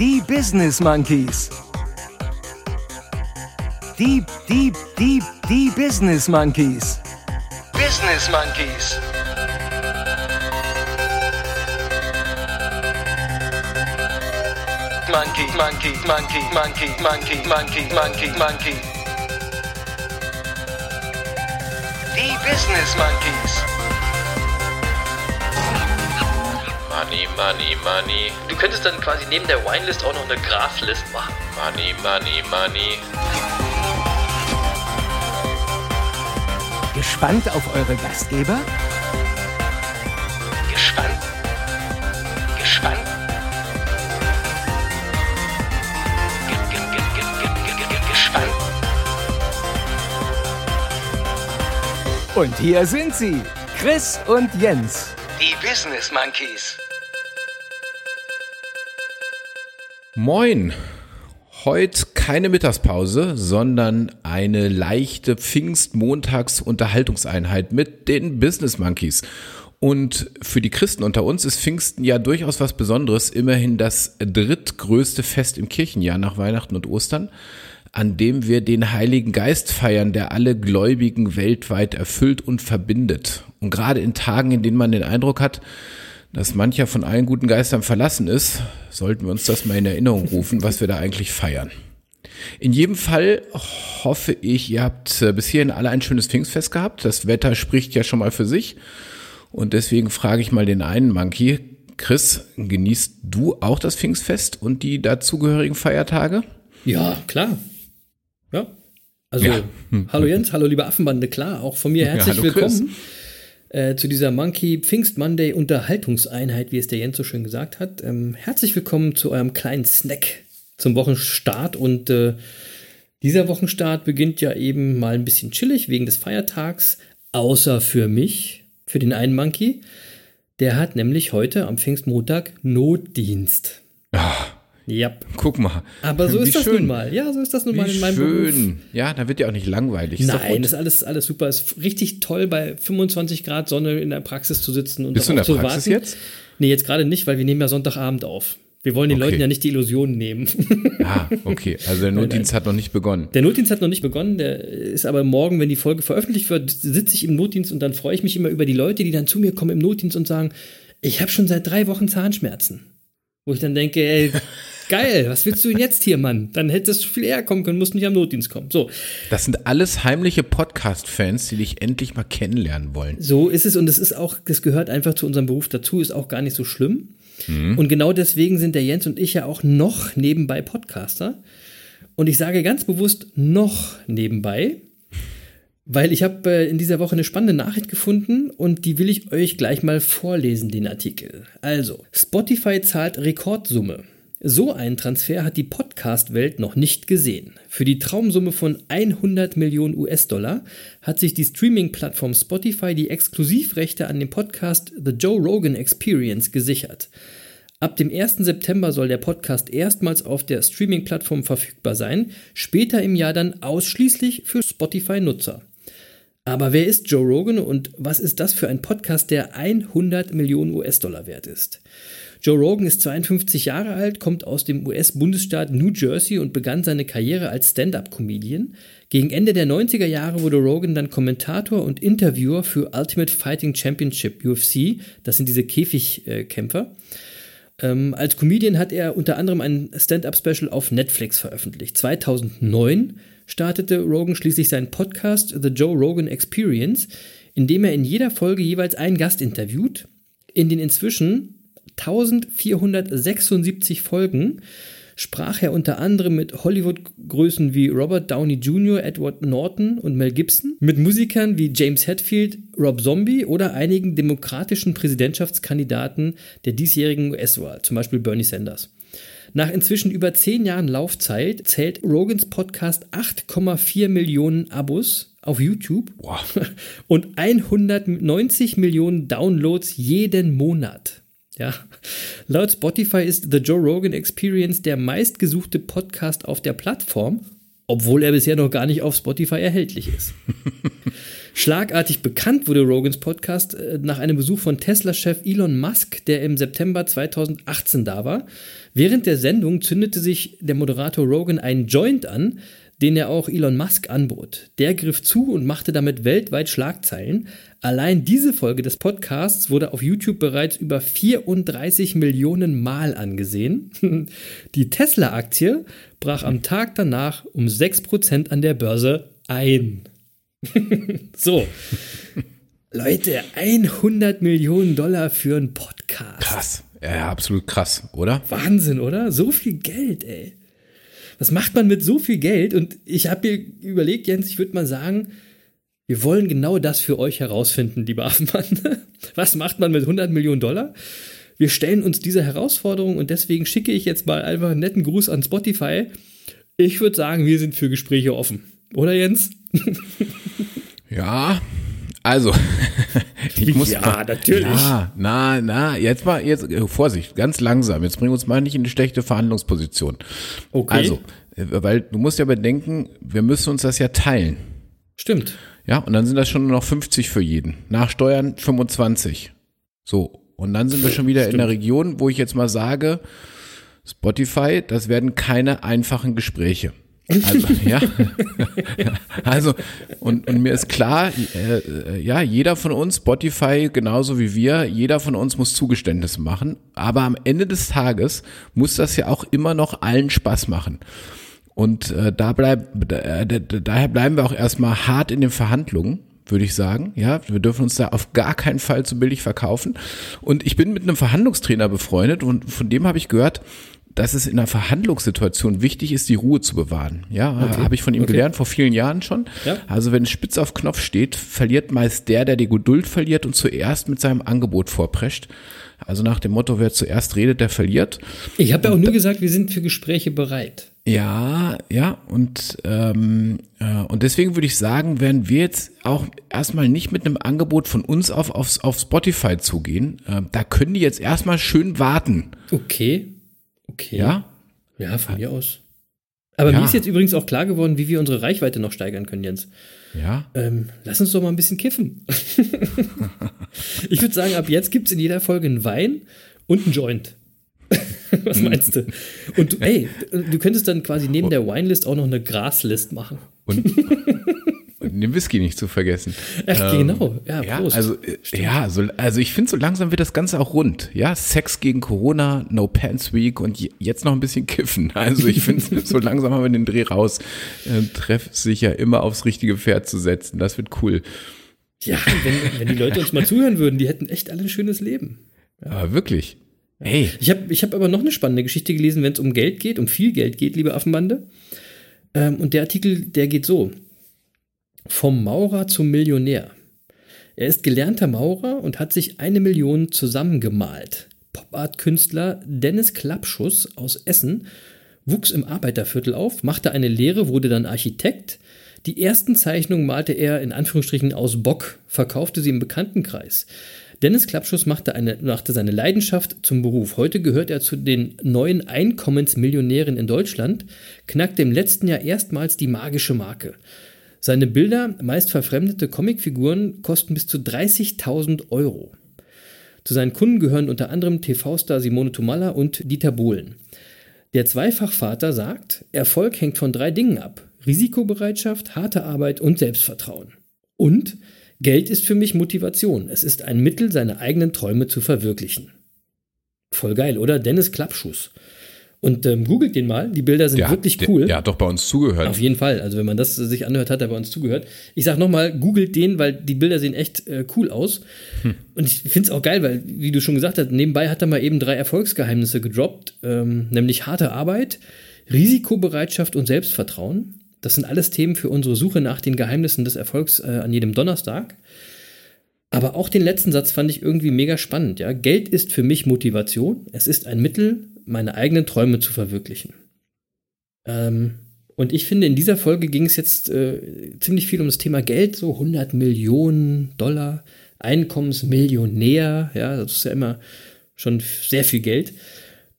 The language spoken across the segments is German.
die Business Monkeys. Die, die, die, die Business Monkeys. Business Monkeys. Monkey, monkey, monkey, monkey, monkey, monkey, monkey, monkey. Die Business Monkeys. Money, money, money. Du könntest dann quasi neben der Winelist auch noch eine Graphlist machen. Money, money, money. Gespannt auf eure Gastgeber? Gespannt. Gespannt. Ge- ge- ge- ge- ge- ge- ge- Gespannt. Und hier sind sie, Chris und Jens, die Business Monkeys. Moin! Heute keine Mittagspause, sondern eine leichte Pfingstmontags-Unterhaltungseinheit mit den Business Monkeys. Und für die Christen unter uns ist Pfingsten ja durchaus was Besonderes, immerhin das drittgrößte Fest im Kirchenjahr nach Weihnachten und Ostern, an dem wir den Heiligen Geist feiern, der alle Gläubigen weltweit erfüllt und verbindet. Und gerade in Tagen, in denen man den Eindruck hat, dass mancher von allen guten Geistern verlassen ist, sollten wir uns das mal in Erinnerung rufen, was wir da eigentlich feiern. In jedem Fall hoffe ich, ihr habt äh, bis hierhin alle ein schönes Pfingstfest gehabt. Das Wetter spricht ja schon mal für sich. Und deswegen frage ich mal den einen Monkey. Chris, genießt du auch das Pfingstfest und die dazugehörigen Feiertage? Ja, klar. Ja. Also, Ja. hallo Jens, hallo liebe Affenbande, klar, auch von mir Ja, herzlich hallo Chris. Äh, zu dieser Monkey Pfingst Monday Unterhaltungseinheit, wie es der Jens so schön gesagt hat. Ähm, herzlich willkommen zu eurem kleinen Snack zum Wochenstart und äh, dieser Wochenstart beginnt ja eben mal ein bisschen chillig wegen des Feiertags, außer für mich, für den einen Monkey. Der hat nämlich heute am Pfingstmontag Notdienst. Ah, Ja. guck mal. Aber so ist das schön. nun mal. Ja, so ist das nun mal Wie in meinem Beruf. schön. Ja, da wird ja auch nicht langweilig. Ist Nein, gut. ist alles, alles super. Ist richtig toll, bei 25 Grad Sonne in der Praxis zu sitzen und Bist du in der zu Praxis warten. jetzt? Nee, jetzt gerade nicht, weil wir nehmen ja Sonntagabend auf. Wir wollen den Okay. Leuten ja nicht die Illusionen nehmen. Ah, okay. Also der Notdienst hat noch nicht begonnen. Der Notdienst hat noch nicht begonnen, der ist aber morgen, wenn die Folge veröffentlicht wird, sitze ich im Notdienst und dann freue ich mich immer über die Leute, die dann zu mir kommen im Notdienst und sagen, ich habe schon seit drei Wochen Zahnschmerzen. Wo ich dann denke, ey, geil, was willst du denn jetzt hier, Mann? Dann hättest du viel eher kommen können, musst nicht am Notdienst kommen. So, Das sind alles heimliche Podcast-Fans, die dich endlich mal kennenlernen wollen. So ist es und es ist auch, das gehört einfach zu unserem Beruf dazu, ist auch gar nicht so schlimm. Und genau deswegen sind der Jens und ich ja auch noch nebenbei Podcaster. Und ich sage ganz bewusst noch nebenbei, weil ich habe äh, in dieser Woche eine spannende Nachricht gefunden und die will ich euch gleich mal vorlesen, den Artikel. Also, Spotify zahlt Rekordsumme. So einen Transfer hat die Podcast-Welt noch nicht gesehen. Für die Traumsumme von 100 Millionen US-Dollar hat sich die Streaming-Plattform Spotify die Exklusivrechte an dem Podcast The Joe Rogan Experience gesichert. Ab dem 1. September soll der Podcast erstmals auf der Streaming-Plattform verfügbar sein, später im Jahr dann ausschließlich für Spotify-Nutzer. Aber wer ist Joe Rogan und was ist das für ein Podcast, der 100 Millionen US-Dollar wert ist? Joe Rogan ist 52 Jahre alt, kommt aus dem US-Bundesstaat New Jersey und begann seine Karriere als Stand-up-Comedian. Gegen Ende der 90er Jahre wurde Rogan dann Kommentator und Interviewer für Ultimate Fighting Championship UFC. Das sind diese Käfigkämpfer. Ähm, als Comedian hat er unter anderem ein Stand-up-Special auf Netflix veröffentlicht. 2009 startete Rogan schließlich seinen Podcast The Joe Rogan Experience, in dem er in jeder Folge jeweils einen Gast interviewt. In den inzwischen 1476 Folgen sprach er unter anderem mit Hollywood-Größen wie Robert Downey Jr., Edward Norton und Mel Gibson, mit Musikern wie James Hetfield, Rob Zombie oder einigen demokratischen Präsidentschaftskandidaten der diesjährigen US-Wahl, zum Beispiel Bernie Sanders. Nach inzwischen über zehn Jahren Laufzeit zählt Rogans Podcast 8,4 Millionen Abos auf YouTube und 190 Millionen Downloads jeden Monat. Ja. Laut Spotify ist The Joe Rogan Experience der meistgesuchte Podcast auf der Plattform, obwohl er bisher noch gar nicht auf Spotify erhältlich ist. Schlagartig bekannt wurde Rogans Podcast äh, nach einem Besuch von Tesla-Chef Elon Musk, der im September 2018 da war. Während der Sendung zündete sich der Moderator Rogan einen Joint an, den er auch Elon Musk anbot. Der griff zu und machte damit weltweit Schlagzeilen. Allein diese Folge des Podcasts wurde auf YouTube bereits über 34 Millionen Mal angesehen. Die Tesla-Aktie brach am Tag danach um 6% an der Börse ein. so. Leute, 100 Millionen Dollar für einen Podcast. Krass. Ja, absolut krass, oder? Wahnsinn, oder? So viel Geld, ey. Was macht man mit so viel Geld? Und ich habe mir überlegt, Jens, ich würde mal sagen, wir wollen genau das für euch herausfinden, lieber Affenmann. Was macht man mit 100 Millionen Dollar? Wir stellen uns diese Herausforderung und deswegen schicke ich jetzt mal einfach einen netten Gruß an Spotify. Ich würde sagen, wir sind für Gespräche offen. Oder Jens? ja, also, ich muss. Ja, natürlich. Ja, na, na, jetzt mal, jetzt, äh, Vorsicht, ganz langsam. Jetzt bringen wir uns mal nicht in eine schlechte Verhandlungsposition. Okay. Also, äh, weil du musst ja bedenken, wir müssen uns das ja teilen. Stimmt. Ja, und dann sind das schon nur noch 50 für jeden. Nach Steuern 25. So. Und dann sind wir schon wieder Stimmt. in der Region, wo ich jetzt mal sage, Spotify, das werden keine einfachen Gespräche. Also, ja. also, und, und mir ist klar, äh, äh, ja, jeder von uns, Spotify genauso wie wir, jeder von uns muss Zugeständnisse machen. Aber am Ende des Tages muss das ja auch immer noch allen Spaß machen. Und äh, da bleib, äh, daher bleiben wir auch erstmal hart in den Verhandlungen würde ich sagen. Ja, wir dürfen uns da auf gar keinen Fall zu billig verkaufen. Und ich bin mit einem Verhandlungstrainer befreundet und von dem habe ich gehört, dass es in einer Verhandlungssituation wichtig ist, die Ruhe zu bewahren. Ja, okay. habe ich von ihm okay. gelernt vor vielen Jahren schon. Ja. Also wenn es spitz auf Knopf steht, verliert meist der, der die Geduld verliert und zuerst mit seinem Angebot vorprescht. Also nach dem Motto, wer zuerst redet, der verliert. Ich habe ja auch nur gesagt, wir sind für Gespräche bereit. Ja, ja, und, ähm, äh, und deswegen würde ich sagen, werden wir jetzt auch erstmal nicht mit einem Angebot von uns auf, auf, auf Spotify zugehen. Äh, da können die jetzt erstmal schön warten. Okay. Okay. Ja? Ja, von mir aus. Aber ja. mir ist jetzt übrigens auch klar geworden, wie wir unsere Reichweite noch steigern können, Jens. Ja. Ähm, lass uns doch mal ein bisschen kiffen. ich würde sagen, ab jetzt gibt es in jeder Folge einen Wein und einen Joint. Was meinst du? Und du, ey, du könntest dann quasi neben der Winelist auch noch eine Graslist machen. Und den Whisky nicht zu vergessen. Ach, ähm, genau. Ja, ja also, äh, ja, so, also ich finde, so langsam wird das Ganze auch rund. Ja, Sex gegen Corona, No Pants Week und jetzt noch ein bisschen kiffen. Also ich finde, so langsam haben wir den Dreh raus. Äh, treff sich ja immer aufs richtige Pferd zu setzen. Das wird cool. Ja, wenn, wenn die Leute uns mal zuhören würden, die hätten echt alle ein schönes Leben. Ja. Aber wirklich. Hey. Ich habe ich hab aber noch eine spannende Geschichte gelesen, wenn es um Geld geht, um viel Geld geht, liebe Affenbande. Ähm, und der Artikel, der geht so. Vom Maurer zum Millionär. Er ist gelernter Maurer und hat sich eine Million zusammengemalt. Pop-Art-Künstler Dennis Klappschuss aus Essen wuchs im Arbeiterviertel auf, machte eine Lehre, wurde dann Architekt. Die ersten Zeichnungen malte er in Anführungsstrichen aus Bock, verkaufte sie im Bekanntenkreis. Dennis Klappschuss machte, eine, machte seine Leidenschaft zum Beruf. Heute gehört er zu den neuen Einkommensmillionären in Deutschland, knackte im letzten Jahr erstmals die magische Marke. Seine Bilder, meist verfremdete Comicfiguren, kosten bis zu 30.000 Euro. Zu seinen Kunden gehören unter anderem TV-Star Simone Tumala und Dieter Bohlen. Der Zweifachvater sagt, Erfolg hängt von drei Dingen ab. Risikobereitschaft, harte Arbeit und Selbstvertrauen. Und Geld ist für mich Motivation. Es ist ein Mittel, seine eigenen Träume zu verwirklichen. Voll geil, oder? Dennis Klappschuss. Und ähm, googelt den mal, die Bilder sind der, wirklich cool. Der, hat doch bei uns zugehört. Auf jeden Fall. Also wenn man das sich anhört, hat er bei uns zugehört. Ich sag nochmal, googelt den, weil die Bilder sehen echt äh, cool aus. Hm. Und ich finde es auch geil, weil, wie du schon gesagt hast, nebenbei hat er mal eben drei Erfolgsgeheimnisse gedroppt, ähm, nämlich harte Arbeit, Risikobereitschaft und Selbstvertrauen. Das sind alles Themen für unsere Suche nach den Geheimnissen des Erfolgs äh, an jedem Donnerstag. Aber auch den letzten Satz fand ich irgendwie mega spannend. Ja? Geld ist für mich Motivation. Es ist ein Mittel, meine eigenen Träume zu verwirklichen. Ähm, und ich finde, in dieser Folge ging es jetzt äh, ziemlich viel um das Thema Geld, so 100 Millionen Dollar, Einkommensmillionär, ja, das ist ja immer schon sehr viel Geld.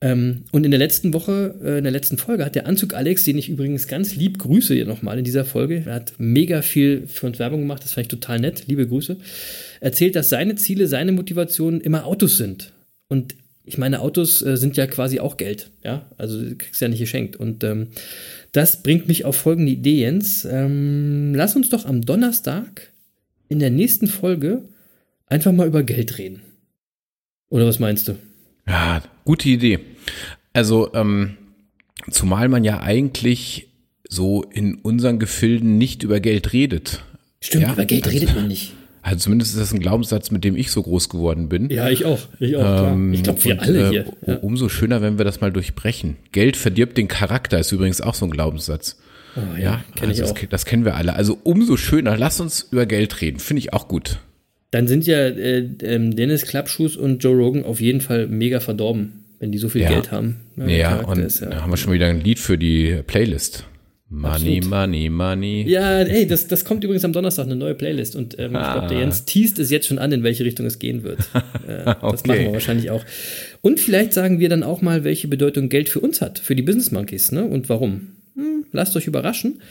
Ähm, und in der letzten Woche, äh, in der letzten Folge hat der Anzug Alex, den ich übrigens ganz lieb grüße hier nochmal in dieser Folge, er hat mega viel für uns Werbung gemacht, das fand ich total nett, liebe Grüße, erzählt, dass seine Ziele, seine Motivationen immer Autos sind. Und ich meine, Autos äh, sind ja quasi auch Geld, ja, also du kriegst ja nicht geschenkt. Und ähm, das bringt mich auf folgende Idee, Jens. Ähm, lass uns doch am Donnerstag in der nächsten Folge einfach mal über Geld reden. Oder was meinst du? Ja, gute Idee. Also, ähm, zumal man ja eigentlich so in unseren Gefilden nicht über Geld redet. Stimmt, ja? über Geld also, redet man nicht. Also zumindest ist das ein Glaubenssatz, mit dem ich so groß geworden bin. Ja, ich auch. Ich, auch, ähm, ich glaube, wir und, alle hier. Äh, ja. Umso schöner, wenn wir das mal durchbrechen. Geld verdirbt den Charakter, ist übrigens auch so ein Glaubenssatz. Oh, ja, ja kenn also ich auch. Das, das, kennen wir alle. Also umso schöner, lass uns über Geld reden. Finde ich auch gut. Dann sind ja äh, äh, Dennis Klappschuss und Joe Rogan auf jeden Fall mega verdorben, wenn die so viel ja. Geld haben. Ja, ja und ist, da haben wir schon wieder ein Lied für die Playlist. Money, Absolut. money, money. Ja, ey, das, das kommt übrigens am Donnerstag, eine neue Playlist. Und ähm, ah. ich glaube, der Jens teast es jetzt schon an, in welche Richtung es gehen wird. Äh, okay. Das machen wir wahrscheinlich auch. Und vielleicht sagen wir dann auch mal, welche Bedeutung Geld für uns hat, für die Business Monkeys, ne? Und warum. Hm, lasst euch überraschen.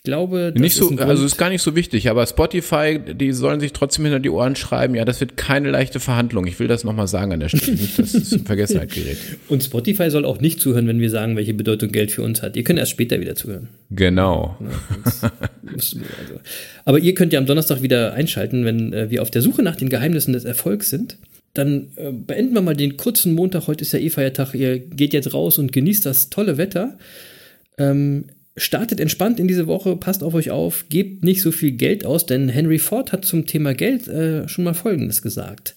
Ich glaube, das nicht so, ist also ist gar nicht so wichtig, aber Spotify, die sollen sich trotzdem hinter die Ohren schreiben, ja, das wird keine leichte Verhandlung. Ich will das nochmal sagen an der Stelle, nicht, dass es in Vergessenheit gerät. Und Spotify soll auch nicht zuhören, wenn wir sagen, welche Bedeutung Geld für uns hat. Ihr könnt erst später wieder zuhören. Genau. Ja, also. Aber ihr könnt ja am Donnerstag wieder einschalten, wenn äh, wir auf der Suche nach den Geheimnissen des Erfolgs sind. Dann äh, beenden wir mal den kurzen Montag. Heute ist ja eh Feiertag. Ihr geht jetzt raus und genießt das tolle Wetter. Ähm, startet entspannt in diese Woche, passt auf euch auf, gebt nicht so viel Geld aus, denn Henry Ford hat zum Thema Geld äh, schon mal Folgendes gesagt.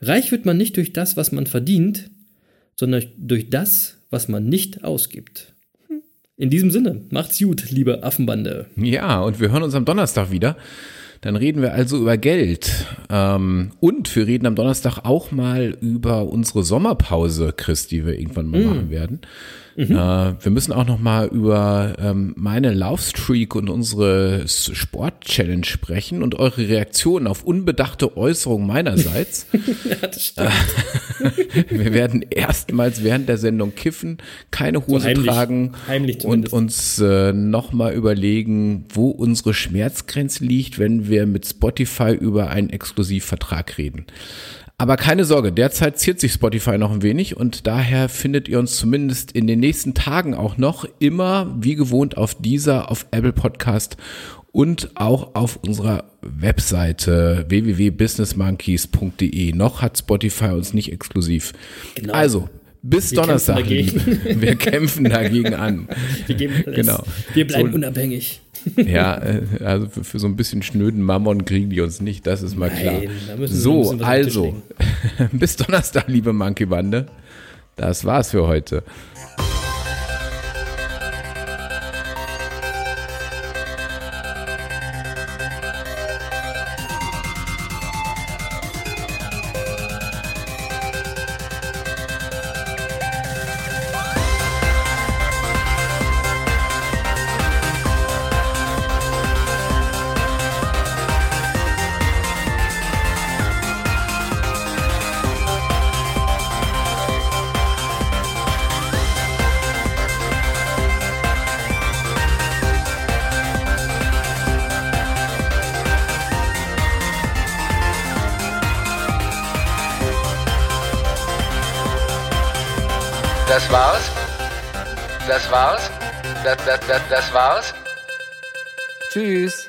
Reich wird man nicht durch das, was man verdient, sondern durch das, was man nicht ausgibt. In diesem Sinne, macht's gut, liebe Affenbande. Ja, und wir hören uns am Donnerstag wieder. Dann reden wir also über Geld. Ähm, und wir reden am Donnerstag auch mal über unsere Sommerpause, Chris, die wir irgendwann mal mm. machen werden. Mhm. Äh, wir müssen auch noch mal über ähm, meine Laufstreak und unsere Sport-Challenge sprechen und eure Reaktionen auf unbedachte Äußerungen meinerseits. ja, das stimmt. Äh, wir werden erstmals während der Sendung kiffen, keine Hose so heimlich, tragen heimlich und uns äh, noch mal überlegen, wo unsere Schmerzgrenze liegt, wenn wir mit Spotify über einen Exklusivvertrag reden. Aber keine Sorge, derzeit ziert sich Spotify noch ein wenig und daher findet ihr uns zumindest in den nächsten Tagen auch noch immer wie gewohnt auf dieser, auf Apple Podcast und auch auf unserer Webseite www.businessmonkeys.de. Noch hat Spotify uns nicht exklusiv. Genau. Also, bis Wir Donnerstag. Kämpfen Wir kämpfen dagegen an. Wir geben alles. Genau. Wir bleiben so, unabhängig. Ja, äh, also für, für, so ein bisschen schnöden Mammon kriegen die uns nicht, das ist mal Nein, klar. so, also, bis Donnerstag, liebe Monkey-Bande. Das war's für heute. Das war's? Das war's? Das, das, das, das war's? Tschüss.